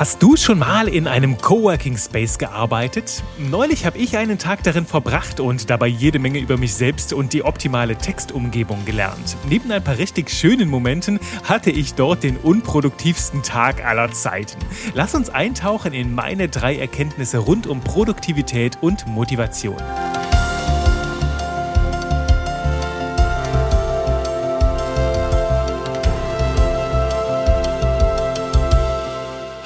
Hast du schon mal in einem Coworking Space gearbeitet? Neulich habe ich einen Tag darin verbracht und dabei jede Menge über mich selbst und die optimale Textumgebung gelernt. Neben ein paar richtig schönen Momenten hatte ich dort den unproduktivsten Tag aller Zeiten. Lass uns eintauchen in meine drei Erkenntnisse rund um Produktivität und Motivation.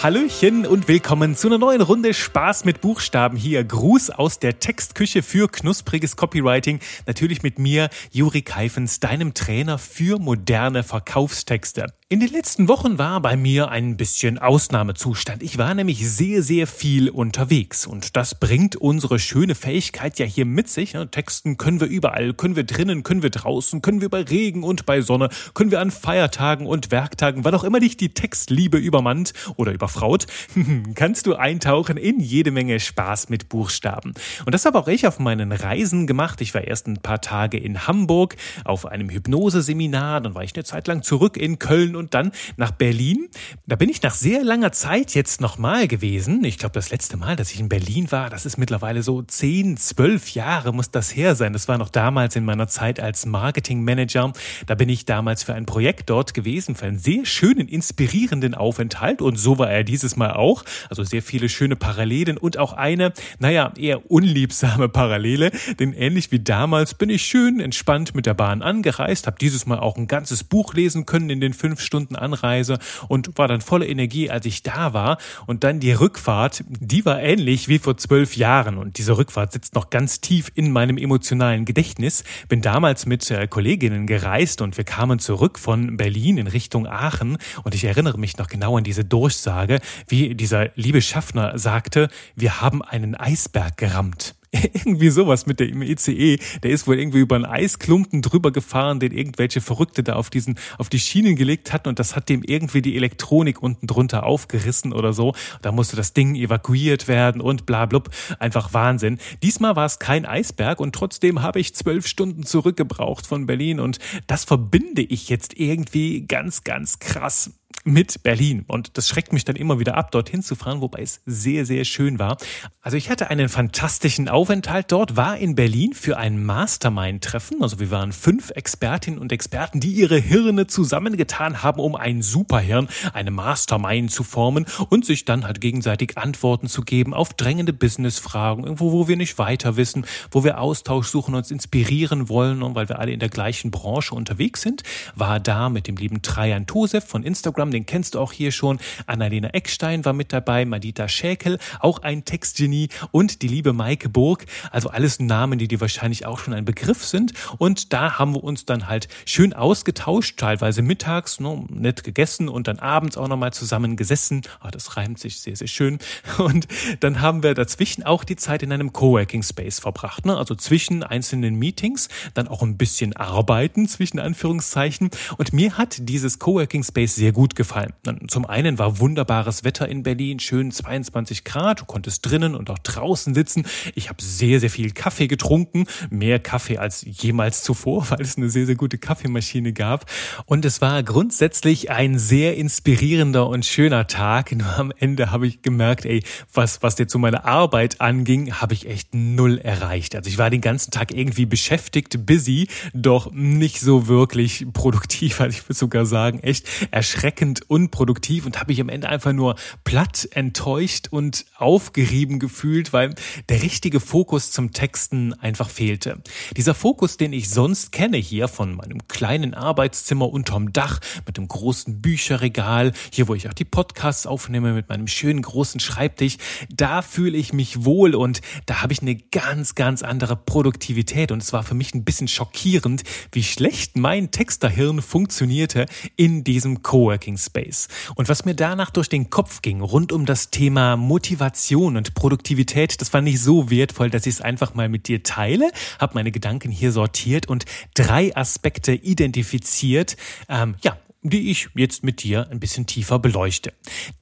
Hallöchen und willkommen zu einer neuen Runde Spaß mit Buchstaben hier. Gruß aus der Textküche für knuspriges Copywriting. Natürlich mit mir, Juri Keifens, deinem Trainer für moderne Verkaufstexte. In den letzten Wochen war bei mir ein bisschen Ausnahmezustand. Ich war nämlich sehr, sehr viel unterwegs und das bringt unsere schöne Fähigkeit ja hier mit sich. Texten können wir überall, können wir drinnen, können wir draußen, können wir bei Regen und bei Sonne, können wir an Feiertagen und Werktagen, wann auch immer dich die Textliebe übermannt oder überfraut, kannst du eintauchen in jede Menge Spaß mit Buchstaben. Und das habe auch ich auf meinen Reisen gemacht. Ich war erst ein paar Tage in Hamburg auf einem Hypnoseseminar, dann war ich eine Zeit lang zurück in Köln und dann nach Berlin. Da bin ich nach sehr langer Zeit jetzt nochmal gewesen. Ich glaube, das letzte Mal, dass ich in Berlin war, das ist mittlerweile so zehn, zwölf Jahre muss das her sein. Das war noch damals in meiner Zeit als Marketingmanager. Da bin ich damals für ein Projekt dort gewesen, für einen sehr schönen, inspirierenden Aufenthalt. Und so war er dieses Mal auch. Also sehr viele schöne Parallelen und auch eine, naja, eher unliebsame Parallele. Denn ähnlich wie damals bin ich schön entspannt mit der Bahn angereist, habe dieses Mal auch ein ganzes Buch lesen können in den fünf Stunden Anreise und war dann voller Energie, als ich da war. Und dann die Rückfahrt, die war ähnlich wie vor zwölf Jahren. Und diese Rückfahrt sitzt noch ganz tief in meinem emotionalen Gedächtnis. Bin damals mit äh, Kolleginnen gereist und wir kamen zurück von Berlin in Richtung Aachen. Und ich erinnere mich noch genau an diese Durchsage, wie dieser liebe Schaffner sagte, wir haben einen Eisberg gerammt. irgendwie sowas mit dem ECE. Der ist wohl irgendwie über einen Eisklumpen drüber gefahren, den irgendwelche Verrückte da auf diesen, auf die Schienen gelegt hatten und das hat dem irgendwie die Elektronik unten drunter aufgerissen oder so. Da musste das Ding evakuiert werden und bla blub. Einfach Wahnsinn. Diesmal war es kein Eisberg und trotzdem habe ich zwölf Stunden zurückgebraucht von Berlin und das verbinde ich jetzt irgendwie ganz, ganz krass mit Berlin. Und das schreckt mich dann immer wieder ab, dorthin zu fahren, wobei es sehr, sehr schön war. Also ich hatte einen fantastischen Aufenthalt dort, war in Berlin für ein Mastermind-Treffen. Also wir waren fünf Expertinnen und Experten, die ihre Hirne zusammengetan haben, um ein Superhirn, eine Mastermind zu formen und sich dann halt gegenseitig Antworten zu geben auf drängende Business-Fragen, irgendwo, wo wir nicht weiter wissen, wo wir Austausch suchen, uns inspirieren wollen und weil wir alle in der gleichen Branche unterwegs sind, war da mit dem lieben Trajan Tosef von Instagram den kennst du auch hier schon. Annalena Eckstein war mit dabei, Madita Schäkel, auch ein Textgenie und die liebe Maike Burg. Also alles Namen, die dir wahrscheinlich auch schon ein Begriff sind. Und da haben wir uns dann halt schön ausgetauscht, teilweise mittags, ne, nett gegessen und dann abends auch nochmal zusammen gesessen. Oh, das reimt sich sehr, sehr schön. Und dann haben wir dazwischen auch die Zeit in einem Coworking Space verbracht. Ne? Also zwischen einzelnen Meetings, dann auch ein bisschen arbeiten zwischen Anführungszeichen. Und mir hat dieses Coworking Space sehr gut gefallen gefallen. Zum einen war wunderbares Wetter in Berlin, schön 22 Grad, du konntest drinnen und auch draußen sitzen. Ich habe sehr, sehr viel Kaffee getrunken, mehr Kaffee als jemals zuvor, weil es eine sehr, sehr gute Kaffeemaschine gab. Und es war grundsätzlich ein sehr inspirierender und schöner Tag. Nur am Ende habe ich gemerkt, ey, was, was dir zu meiner Arbeit anging, habe ich echt null erreicht. Also ich war den ganzen Tag irgendwie beschäftigt, busy, doch nicht so wirklich produktiv, also ich würde sogar sagen, echt erschreckend erschreckend unproduktiv und habe mich am Ende einfach nur platt, enttäuscht und aufgerieben gefühlt, weil der richtige Fokus zum Texten einfach fehlte. Dieser Fokus, den ich sonst kenne hier von meinem kleinen Arbeitszimmer unterm Dach mit dem großen Bücherregal, hier wo ich auch die Podcasts aufnehme mit meinem schönen großen Schreibtisch, da fühle ich mich wohl und da habe ich eine ganz, ganz andere Produktivität und es war für mich ein bisschen schockierend, wie schlecht mein Texterhirn funktionierte in diesem Coworking Space. Und was mir danach durch den Kopf ging, rund um das Thema Motivation und Produktivität, das war nicht so wertvoll, dass ich es einfach mal mit dir teile, habe meine Gedanken hier sortiert und drei Aspekte identifiziert, ähm, ja, die ich jetzt mit dir ein bisschen tiefer beleuchte.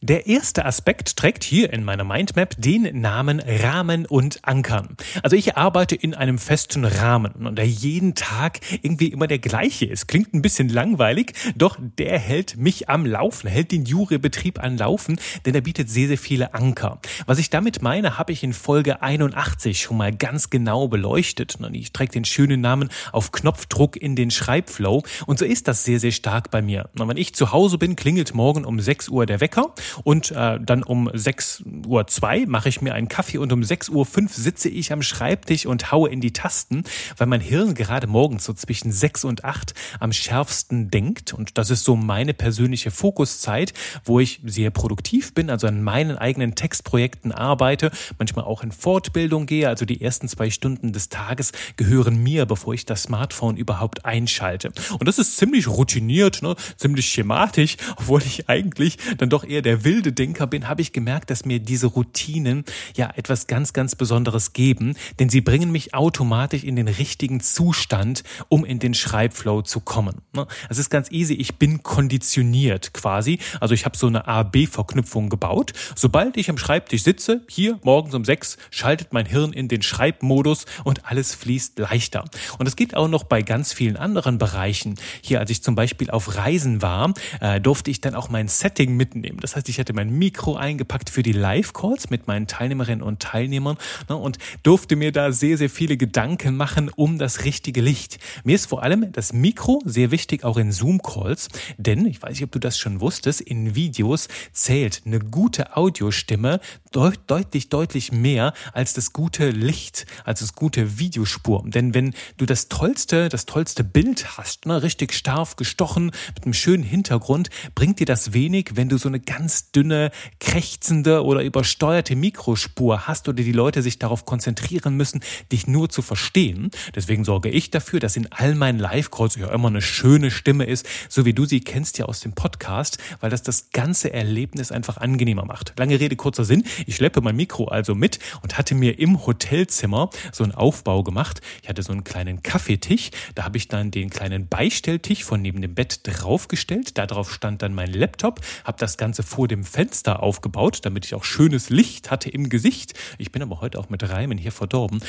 Der erste Aspekt trägt hier in meiner Mindmap den Namen Rahmen und Ankern. Also ich arbeite in einem festen Rahmen und der jeden Tag irgendwie immer der gleiche ist. Klingt ein bisschen langweilig, doch der hält mich am Laufen, hält den Jurebetrieb an Laufen, denn er bietet sehr, sehr viele Anker. Was ich damit meine, habe ich in Folge 81 schon mal ganz genau beleuchtet. Und ich träge den schönen Namen auf Knopfdruck in den Schreibflow und so ist das sehr, sehr stark bei mir. Und wenn ich zu Hause bin, klingelt morgen um 6 Uhr der Wecker und äh, dann um 6 Uhr 2 mache ich mir einen Kaffee und um 6 Uhr 5 sitze ich am Schreibtisch und haue in die Tasten, weil mein Hirn gerade morgens so zwischen 6 und 8 am schärfsten denkt und das ist so meine persönliche Fokuszeit, wo ich sehr produktiv bin, also an meinen eigenen Textprojekten arbeite, manchmal auch in Fortbildung gehe, also die ersten zwei Stunden des Tages gehören mir, bevor ich das Smartphone überhaupt einschalte. Und das ist ziemlich routiniert, ne? Ziemlich schematisch, obwohl ich eigentlich dann doch eher der wilde Denker bin, habe ich gemerkt, dass mir diese Routinen ja etwas ganz, ganz Besonderes geben, denn sie bringen mich automatisch in den richtigen Zustand, um in den Schreibflow zu kommen. Ne? Es ist ganz easy, ich bin konditioniert quasi, also ich habe so eine A-B-Verknüpfung gebaut. Sobald ich am Schreibtisch sitze, hier morgens um sechs, schaltet mein Hirn in den Schreibmodus und alles fließt leichter. Und es geht auch noch bei ganz vielen anderen Bereichen. Hier, als ich zum Beispiel auf Reisen war, äh, durfte ich dann auch mein Setting mitnehmen. Das heißt, ich hatte mein Mikro eingepackt für die Live-Calls mit meinen Teilnehmerinnen und Teilnehmern ne, und durfte mir da sehr, sehr viele Gedanken machen um das richtige Licht. Mir ist vor allem das Mikro sehr wichtig, auch in Zoom-Calls, denn ich weiß nicht, ob du das schon wusstest, in Videos zählt eine gute Audiostimme deut deutlich, deutlich mehr als das gute Licht, als das gute Videospur. Denn wenn du das tollste, das tollste Bild hast, ne, richtig scharf gestochen, mit einem schönen Hintergrund, bringt dir das wenig, wenn du so eine ganz dünne, krächzende oder übersteuerte Mikrospur hast oder die Leute sich darauf konzentrieren müssen, dich nur zu verstehen. Deswegen sorge ich dafür, dass in all meinen Live-Calls ja immer eine schöne Stimme ist, so wie du sie kennst ja aus dem Podcast, weil das das ganze Erlebnis einfach angenehmer macht. Lange Rede, kurzer Sinn. Ich schleppe mein Mikro also mit und hatte mir im Hotelzimmer so einen Aufbau gemacht. Ich hatte so einen kleinen Kaffeetisch. Da habe ich dann den kleinen Beistelltisch von neben dem Bett draufgestellt. Darauf stand dann mein Laptop. Habe das Ganze vor dem Fenster aufgebaut, damit ich auch schönes Licht hatte im Gesicht. Ich bin aber heute auch mit Reimen hier verdorben.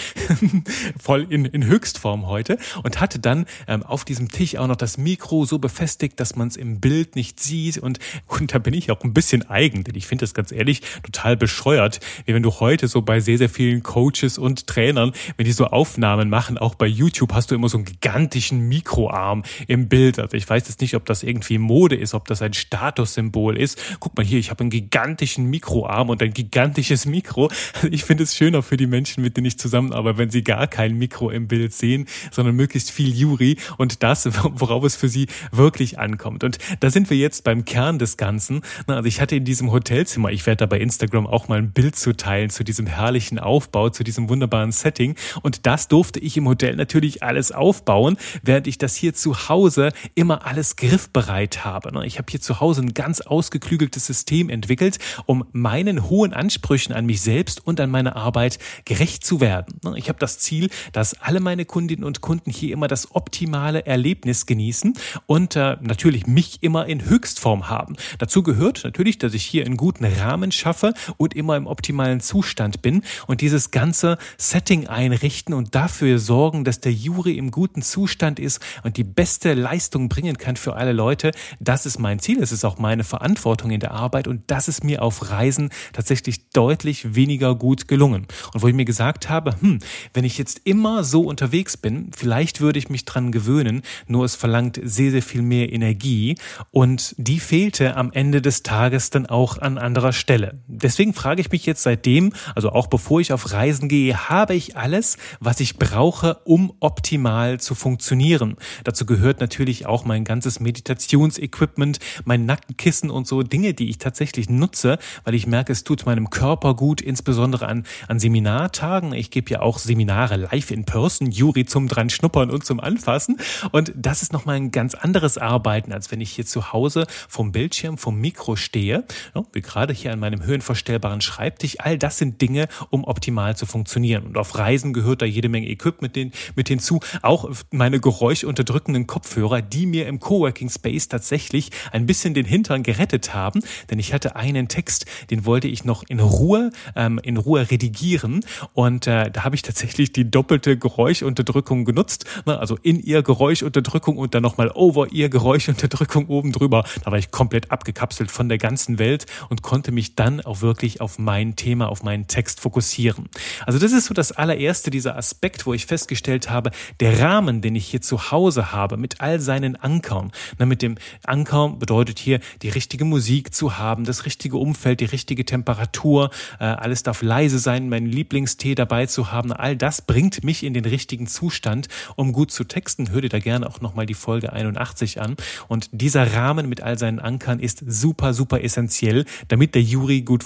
Voll in, in Höchstform heute. Und hatte dann ähm, auf diesem Tisch auch noch das Mikro so befestigt, dass man es im Bild nicht sieht. Und, und da bin ich auch ein bisschen eigen, denn ich finde das ganz ehrlich total bescheuert, wie wenn du heute so bei sehr, sehr vielen Coaches und Trainern, wenn die so Aufnahmen machen, auch bei YouTube hast du immer so einen gigantischen Mikroarm im Bild. Also ich weiß jetzt nicht, ob das irgendwie Mode ist, ob das ein Statussymbol ist. Guck mal hier, ich habe einen gigantischen Mikroarm und ein gigantisches Mikro. Ich finde es schöner für die Menschen, mit denen ich zusammenarbeite, wenn sie gar kein Mikro im Bild sehen, sondern möglichst viel Juri und das, worauf es für sie wirklich ankommt. Und da sind wir jetzt beim Kern des Ganzen. Also ich hatte in diesem Hotelzimmer, ich werde da bei Instagram auch mal ein Bild zu teilen zu diesem herrlichen Aufbau, zu diesem wunderbaren Setting. Und das durfte ich im Hotel natürlich alles aufbauen, während ich das hier zu Hause immer alles griffbereit habe. Ich habe hier zu Hause ein ganz ausgeklügeltes System entwickelt, um meinen hohen Ansprüchen an mich selbst und an meine Arbeit gerecht zu werden. Ich habe das Ziel, dass alle meine Kundinnen und Kunden hier immer das optimale Erlebnis genießen und äh, natürlich mich immer in Höchstform haben. Dazu gehört natürlich, dass ich hier einen guten Rahmen schaffe und immer im optimalen Zustand bin und dieses ganze Setting einrichten und dafür sorgen, dass der Jury im guten Zustand ist und die beste Leistung bringen kann für alle Leute. Das ist mein Ziel. Es ist auch meine Verantwortung in der Arbeit und das ist mir auf Reisen tatsächlich deutlich weniger gut gelungen. Und wo ich mir gesagt habe, hm, wenn ich jetzt immer so unterwegs bin, vielleicht würde ich mich dran gewöhnen, nur es verlangt sehr, sehr viel mehr Energie und die fehlte am Ende des Tages dann auch an anderer Stelle. Deswegen frage ich mich jetzt seitdem, also auch bevor ich auf Reisen gehe, habe ich alles, was ich brauche, um optimal zu funktionieren. Dazu gehört natürlich auch mein ganzes Meditationsequipment, mein Nackenkissen und so Dinge, die ich tatsächlich nutze, weil ich merke, es tut meinem Körper gut, insbesondere an, an Seminartagen. Ich gebe ja auch Seminare live in person, Juri zum dran schnuppern und zum Anfassen. Und das ist nochmal ein ganz anderes Arbeiten, als wenn ich hier zu Hause vom Bildschirm, vom Mikro stehe, wie gerade hier an meinem höhenverstellbaren wunderbaren Schreibtisch. All das sind Dinge, um optimal zu funktionieren. Und auf Reisen gehört da jede Menge Equipment mit, mit hinzu. Auch meine geräuschunterdrückenden Kopfhörer, die mir im Coworking Space tatsächlich ein bisschen den Hintern gerettet haben. Denn ich hatte einen Text, den wollte ich noch in Ruhe, ähm, in Ruhe redigieren. Und äh, da habe ich tatsächlich die doppelte Geräuschunterdrückung genutzt. Ne? Also in ihr Geräuschunterdrückung und dann nochmal over ihr Geräuschunterdrückung oben drüber. Da war ich komplett abgekapselt von der ganzen Welt und konnte mich dann auch wirklich auf mein Thema, auf meinen Text fokussieren. Also das ist so das allererste, dieser Aspekt, wo ich festgestellt habe, der Rahmen, den ich hier zu Hause habe, mit all seinen Ankern. Na, mit dem Anker bedeutet hier, die richtige Musik zu haben, das richtige Umfeld, die richtige Temperatur, äh, alles darf leise sein, meinen Lieblingstee dabei zu haben. All das bringt mich in den richtigen Zustand, um gut zu texten. Hör dir da gerne auch nochmal die Folge 81 an. Und dieser Rahmen mit all seinen Ankern ist super, super essentiell, damit der Juri gut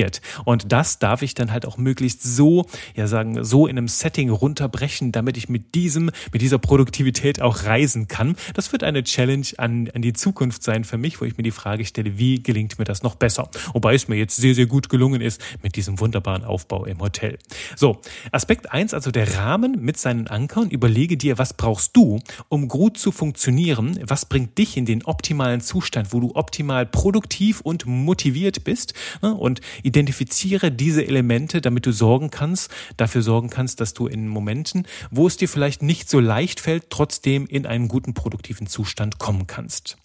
funktioniert. Und das darf ich dann halt auch möglichst so, ja sagen, so in einem Setting runterbrechen, damit ich mit diesem, mit dieser Produktivität auch reisen kann. Das wird eine Challenge an, an die Zukunft sein für mich, wo ich mir die Frage stelle, wie gelingt mir das noch besser? Wobei es mir jetzt sehr, sehr gut gelungen ist mit diesem wunderbaren Aufbau im Hotel. So, Aspekt eins, also der Rahmen mit seinen Ankern. Überlege dir, was brauchst du, um gut zu funktionieren? Was bringt dich in den optimalen Zustand, wo du optimal produktiv und motiviert bist? Ne? Und identifiziere diese Elemente, damit du sorgen kannst, dafür sorgen kannst, dass du in Momenten, wo es dir vielleicht nicht so leicht fällt, trotzdem in einen guten produktiven Zustand kommen kannst.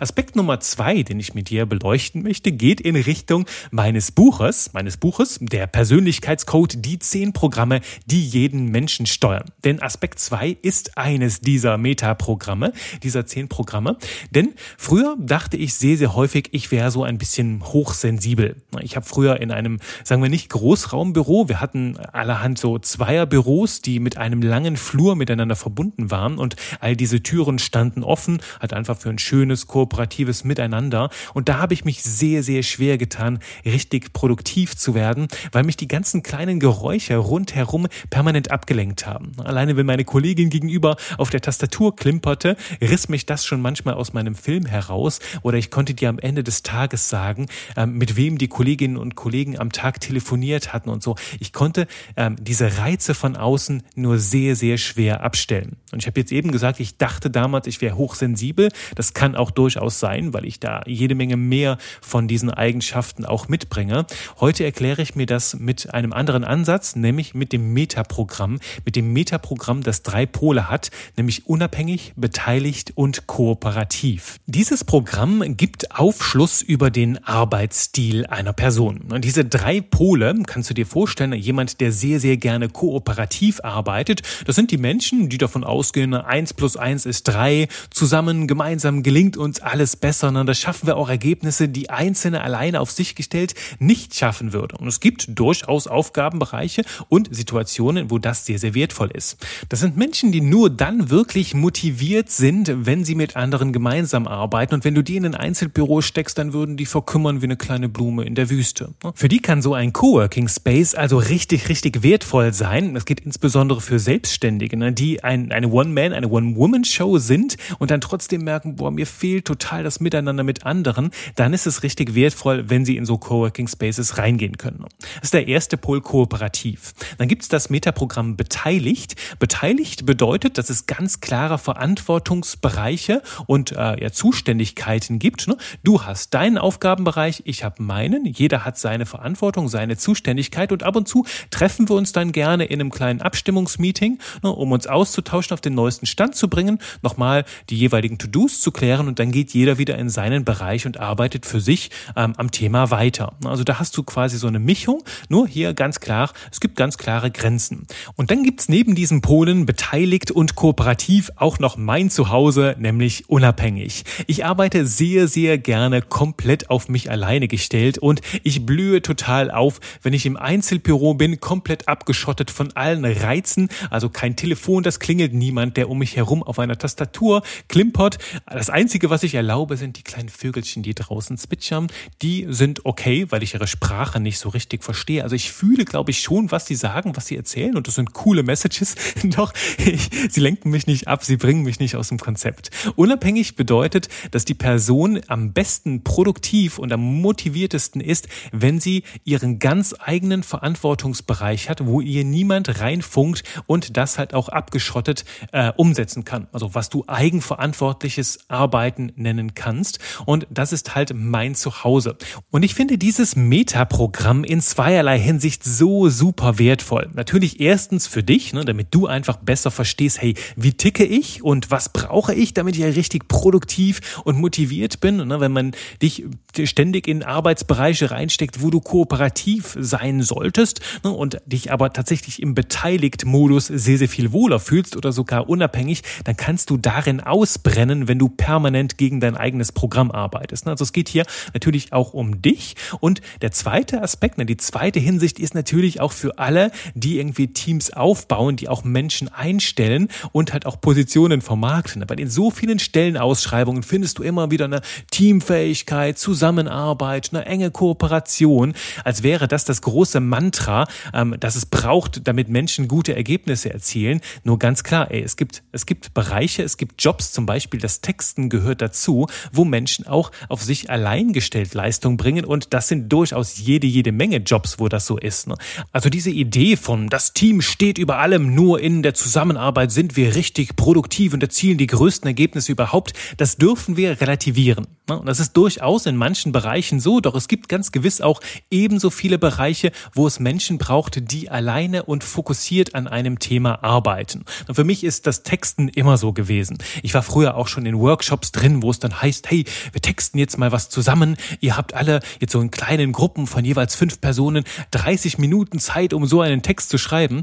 Aspekt Nummer zwei, den ich mit dir beleuchten möchte, geht in Richtung meines Buches, meines Buches, der Persönlichkeitscode, die zehn Programme, die jeden Menschen steuern. Denn Aspekt zwei ist eines dieser Metaprogramme, dieser zehn Programme. Denn früher dachte ich sehr, sehr häufig, ich wäre so ein bisschen hochsensibel. Ich habe früher in einem, sagen wir nicht Großraumbüro, wir hatten allerhand so Zweierbüros, die mit einem langen Flur miteinander verbunden waren und all diese Türen standen offen, hat einfach für ein schönes gutes, kooperatives Miteinander. Und da habe ich mich sehr, sehr schwer getan, richtig produktiv zu werden, weil mich die ganzen kleinen Geräusche rundherum permanent abgelenkt haben. Alleine wenn meine Kollegin gegenüber auf der Tastatur klimperte, riss mich das schon manchmal aus meinem Film heraus oder ich konnte dir am Ende des Tages sagen, ähm, mit wem die Kolleginnen und Kollegen am Tag telefoniert hatten und so. Ich konnte ähm, diese Reize von außen nur sehr, sehr schwer abstellen. Und ich habe jetzt eben gesagt, ich dachte damals, ich wäre hochsensibel. Das kann auch durchaus sein, weil ich da jede Menge mehr von diesen Eigenschaften auch mitbringe. Heute erkläre ich mir das mit einem anderen Ansatz, nämlich mit dem Metaprogramm, mit dem Metaprogramm, das drei Pole hat, nämlich unabhängig, beteiligt und kooperativ. Dieses Programm gibt Aufschluss über den Arbeitsstil einer Person. Und diese drei Pole kannst du dir vorstellen, jemand, der sehr, sehr gerne kooperativ arbeitet, das sind die Menschen, die davon ausgehen, eins plus eins ist drei, zusammen, gemeinsam gelingt uns alles besser, sondern da schaffen wir auch Ergebnisse, die Einzelne alleine auf sich gestellt nicht schaffen würde. Und es gibt durchaus Aufgabenbereiche und Situationen, wo das sehr, sehr wertvoll ist. Das sind Menschen, die nur dann wirklich motiviert sind, wenn sie mit anderen gemeinsam arbeiten. Und wenn du die in ein Einzelbüro steckst, dann würden die verkümmern wie eine kleine Blume in der Wüste. Für die kann so ein Coworking Space also richtig, richtig wertvoll sein. Das geht insbesondere für Selbstständige, ne, die ein, eine One-Man, eine One-Woman-Show sind und dann trotzdem merken, boah, mir fehlt total das Miteinander mit anderen, dann ist es richtig wertvoll, wenn Sie in so Coworking Spaces reingehen können. Das ist der erste Pol kooperativ. Dann gibt es das Metaprogramm Beteiligt. Beteiligt bedeutet, dass es ganz klare Verantwortungsbereiche und äh, ja, Zuständigkeiten gibt. Ne? Du hast deinen Aufgabenbereich, ich habe meinen. Jeder hat seine Verantwortung, seine Zuständigkeit und ab und zu treffen wir uns dann gerne in einem kleinen Abstimmungsmeeting, ne, um uns auszutauschen, auf den neuesten Stand zu bringen, nochmal die jeweiligen To-Dos zu klären und dann geht jeder wieder in seinen Bereich und arbeitet für sich ähm, am Thema weiter. Also da hast du quasi so eine Mischung, nur hier ganz klar, es gibt ganz klare Grenzen. Und dann gibt's neben diesen Polen beteiligt und kooperativ auch noch mein Zuhause, nämlich unabhängig. Ich arbeite sehr, sehr gerne komplett auf mich alleine gestellt und ich blühe total auf, wenn ich im Einzelbüro bin, komplett abgeschottet von allen Reizen, also kein Telefon, das klingelt niemand, der um mich herum auf einer Tastatur klimpert. Das einzige Einzige, was ich erlaube, sind die kleinen Vögelchen, die draußen zwitschern. Die sind okay, weil ich ihre Sprache nicht so richtig verstehe. Also ich fühle, glaube ich, schon, was sie sagen, was sie erzählen und das sind coole Messages. Doch ich, sie lenken mich nicht ab, sie bringen mich nicht aus dem Konzept. Unabhängig bedeutet, dass die Person am besten produktiv und am motiviertesten ist, wenn sie ihren ganz eigenen Verantwortungsbereich hat, wo ihr niemand reinfunkt und das halt auch abgeschottet äh, umsetzen kann. Also was du eigenverantwortliches Arbeiten nennen kannst. Und das ist halt mein Zuhause. Und ich finde dieses Metaprogramm in zweierlei Hinsicht so super wertvoll. Natürlich erstens für dich, ne, damit du einfach besser verstehst, hey, wie ticke ich und was brauche ich, damit ich ja richtig produktiv und motiviert bin. Ne, wenn man dich ständig in Arbeitsbereiche reinsteckt, wo du kooperativ sein solltest ne, und dich aber tatsächlich im Beteiligt-Modus sehr, sehr viel wohler fühlst oder sogar unabhängig, dann kannst du darin ausbrennen, wenn du permanent gegen dein eigenes Programm arbeitest. Ne. Also es geht hier natürlich auch um dich. Und der zweite Aspekt, ne, die zweite Hinsicht ist natürlich auch für alle, die irgendwie Teams aufbauen, die auch Menschen einstellen und halt auch Positionen vermarkten. Weil in so vielen Stellenausschreibungen findest du immer wieder eine Teamfähigkeit, Zusammenarbeit, eine enge Kooperation, als wäre das das große Mantra, ähm, das es braucht, damit Menschen gute Ergebnisse erzielen. Nur ganz klar, ey, es gibt, es gibt Bereiche, es gibt Jobs, zum Beispiel das Texten gehört dazu, wo Menschen auch auf sich allein gestellt Leistung bringen und das sind durchaus jede, jede Menge Jobs, wo das so ist. Ne? Also diese Idee von, das Team steht über allem, nur in der Zusammenarbeit sind wir richtig produktiv und erzielen die größten Ergebnisse überhaupt, das dürfen wir relativieren. Ne? Und das ist durchaus in manchen Bereichen so, doch es gibt ganz gewiss auch ebenso viele Bereiche, wo es Menschen braucht, die alleine und fokussiert an einem Thema arbeiten. Und für mich ist das Texten immer so gewesen. Ich war früher auch schon in Workshops drin, wo es dann heißt, hey, wir texten jetzt mal was zusammen. Ihr habt alle jetzt so in kleinen Gruppen von jeweils fünf Personen 30 Minuten Zeit, um so einen Text zu schreiben.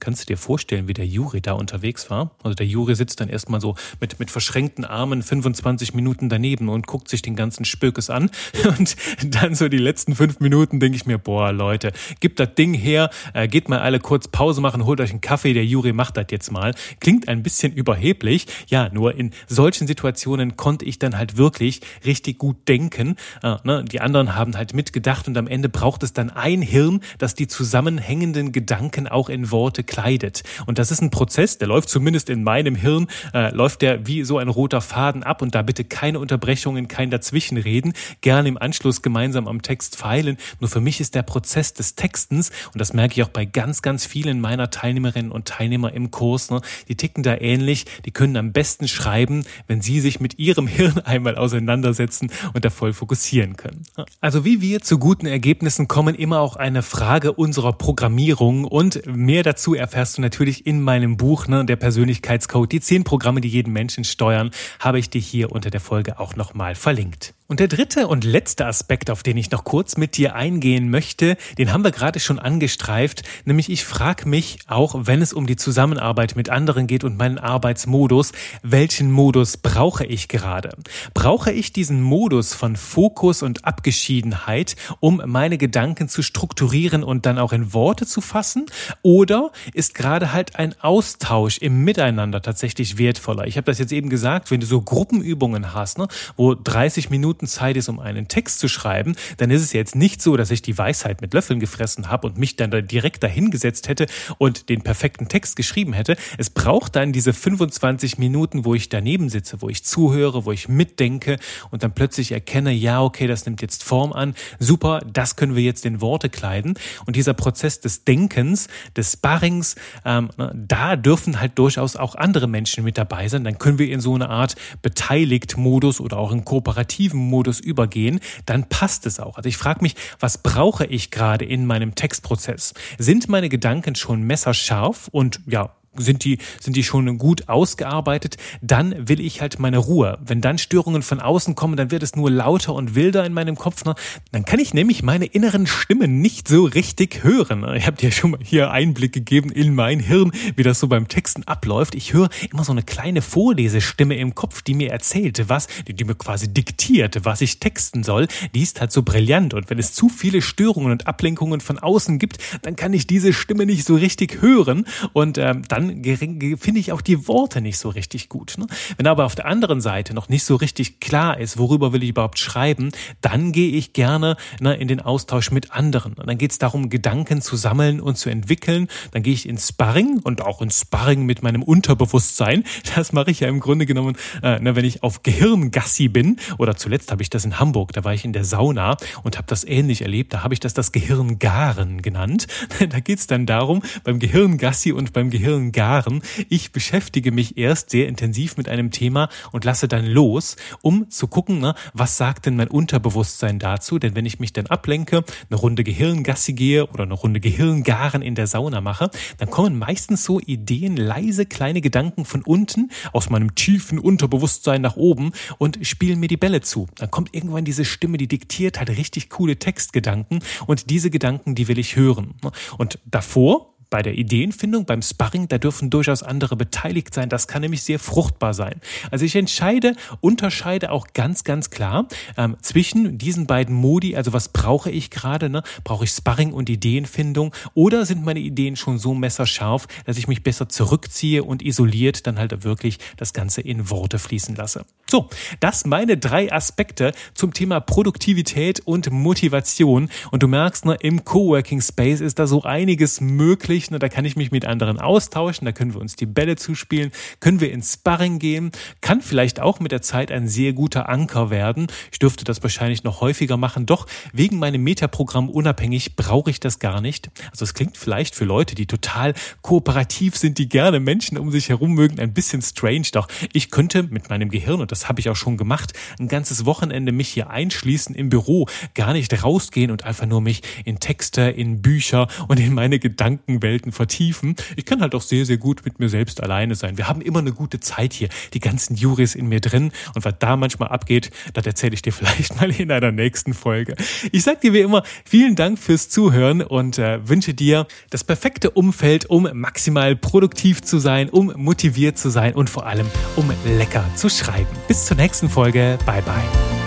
Kannst du dir vorstellen, wie der Juri da unterwegs war? Also der Juri sitzt dann erstmal so mit, mit verschränkten Armen 25 Minuten daneben und guckt sich den ganzen Spökes an. Und dann so die letzten fünf Minuten denke ich mir, boah, Leute, gebt das Ding her, äh, geht mal alle kurz Pause machen, holt euch einen Kaffee, der Juri macht das jetzt mal. Klingt ein bisschen überheblich. Ja, nur in solchen Situationen konnte ich dann halt wirklich richtig gut denken. Äh, ne? Die anderen haben halt mitgedacht und am Ende braucht es dann ein Hirn, das die zusammenhängenden Gedanken auch in Worte Worte kleidet. Und das ist ein Prozess, der läuft zumindest in meinem Hirn, äh, läuft der wie so ein roter Faden ab und da bitte keine Unterbrechungen, kein Dazwischenreden, gerne im Anschluss gemeinsam am Text feilen. Nur für mich ist der Prozess des Textens, und das merke ich auch bei ganz, ganz vielen meiner Teilnehmerinnen und Teilnehmer im Kurs, ne, die ticken da ähnlich, die können am besten schreiben, wenn sie sich mit ihrem Hirn einmal auseinandersetzen und da voll fokussieren können. Also wie wir zu guten Ergebnissen kommen, immer auch eine Frage unserer Programmierung und mehr dazu dazu erfährst du natürlich in meinem Buch, ne, der Persönlichkeitscode, die zehn Programme, die jeden Menschen steuern, habe ich dir hier unter der Folge auch nochmal verlinkt. Und der dritte und letzte Aspekt, auf den ich noch kurz mit dir eingehen möchte, den haben wir gerade schon angestreift, nämlich ich frage mich, auch wenn es um die Zusammenarbeit mit anderen geht und meinen Arbeitsmodus, welchen Modus brauche ich gerade? Brauche ich diesen Modus von Fokus und Abgeschiedenheit, um meine Gedanken zu strukturieren und dann auch in Worte zu fassen? Oder ist gerade halt ein Austausch im Miteinander tatsächlich wertvoller? Ich habe das jetzt eben gesagt, wenn du so Gruppenübungen hast, ne, wo 30 Minuten Minuten Zeit ist, um einen Text zu schreiben, dann ist es jetzt nicht so, dass ich die Weisheit mit Löffeln gefressen habe und mich dann da direkt dahingesetzt hätte und den perfekten Text geschrieben hätte. Es braucht dann diese 25 Minuten, wo ich daneben sitze, wo ich zuhöre, wo ich mitdenke und dann plötzlich erkenne, ja, okay, das nimmt jetzt Form an. Super, das können wir jetzt in Worte kleiden. Und dieser Prozess des Denkens, des Sparrings, ähm, da dürfen halt durchaus auch andere Menschen mit dabei sein. Dann können wir in so eine Art Beteiligt-Modus oder auch in kooperativen Modus übergehen, dann passt es auch. Also ich frage mich, was brauche ich gerade in meinem Textprozess? Sind meine Gedanken schon messerscharf und ja, sind die, sind die schon gut ausgearbeitet, dann will ich halt meine Ruhe. Wenn dann Störungen von außen kommen, dann wird es nur lauter und wilder in meinem Kopf. Ne? Dann kann ich nämlich meine inneren Stimmen nicht so richtig hören. Ich habe dir schon mal hier Einblick gegeben in mein Hirn, wie das so beim Texten abläuft. Ich höre immer so eine kleine Vorlesestimme im Kopf, die mir erzählt, was, die, die mir quasi diktiert, was ich texten soll. Die ist halt so brillant. Und wenn es zu viele Störungen und Ablenkungen von außen gibt, dann kann ich diese Stimme nicht so richtig hören. Und ähm, dann dann finde ich auch die Worte nicht so richtig gut. Ne? Wenn aber auf der anderen Seite noch nicht so richtig klar ist, worüber will ich überhaupt schreiben, dann gehe ich gerne ne, in den Austausch mit anderen. Und dann geht es darum, Gedanken zu sammeln und zu entwickeln. Dann gehe ich ins Sparring und auch ins Sparring mit meinem Unterbewusstsein. Das mache ich ja im Grunde genommen, äh, ne, wenn ich auf Gehirngassi bin. Oder zuletzt habe ich das in Hamburg, da war ich in der Sauna und habe das ähnlich erlebt. Da habe ich das das Gehirngaren genannt. Da geht es dann darum, beim Gehirngassi und beim Gehirngaren, ich beschäftige mich erst sehr intensiv mit einem Thema und lasse dann los, um zu gucken, ne, was sagt denn mein Unterbewusstsein dazu? Denn wenn ich mich dann ablenke, eine Runde Gehirngassi gehe oder eine Runde Gehirngaren in der Sauna mache, dann kommen meistens so Ideen, leise kleine Gedanken von unten aus meinem tiefen Unterbewusstsein nach oben und spielen mir die Bälle zu. Dann kommt irgendwann diese Stimme, die diktiert halt richtig coole Textgedanken und diese Gedanken, die will ich hören. Und davor bei der Ideenfindung, beim Sparring, da dürfen durchaus andere beteiligt sein. Das kann nämlich sehr fruchtbar sein. Also ich entscheide, unterscheide auch ganz, ganz klar ähm, zwischen diesen beiden Modi. Also was brauche ich gerade? Ne? Brauche ich Sparring und Ideenfindung? Oder sind meine Ideen schon so messerscharf, dass ich mich besser zurückziehe und isoliert dann halt wirklich das Ganze in Worte fließen lasse? So, das meine drei Aspekte zum Thema Produktivität und Motivation. Und du merkst, ne, im Coworking Space ist da so einiges möglich möglich. Ne? Da kann ich mich mit anderen austauschen, da können wir uns die Bälle zuspielen, können wir ins Sparring gehen, kann vielleicht auch mit der Zeit ein sehr guter Anker werden. Ich dürfte das wahrscheinlich noch häufiger machen, doch wegen meinem Metaprogramm unabhängig brauche ich das gar nicht. Also es klingt vielleicht für Leute, die total kooperativ sind, die gerne Menschen um sich herum mögen, ein bisschen strange, doch ich könnte mit meinem Gehirn, und das habe ich auch schon gemacht, ein ganzes Wochenende mich hier einschließen im Büro, gar nicht rausgehen und einfach nur mich in Texte, in Bücher und in meine Gedanken Welten vertiefen. Ich kann halt auch sehr, sehr gut mit mir selbst alleine sein. Wir haben immer eine gute Zeit hier, die ganzen Juris in mir drin. Und was da manchmal abgeht, das erzähle ich dir vielleicht mal in einer nächsten Folge. Ich sag dir wie immer vielen Dank fürs Zuhören und äh, wünsche dir das perfekte Umfeld, um maximal produktiv zu sein, um motiviert zu sein und vor allem um lecker zu schreiben. Bis zur nächsten Folge. Bye bye.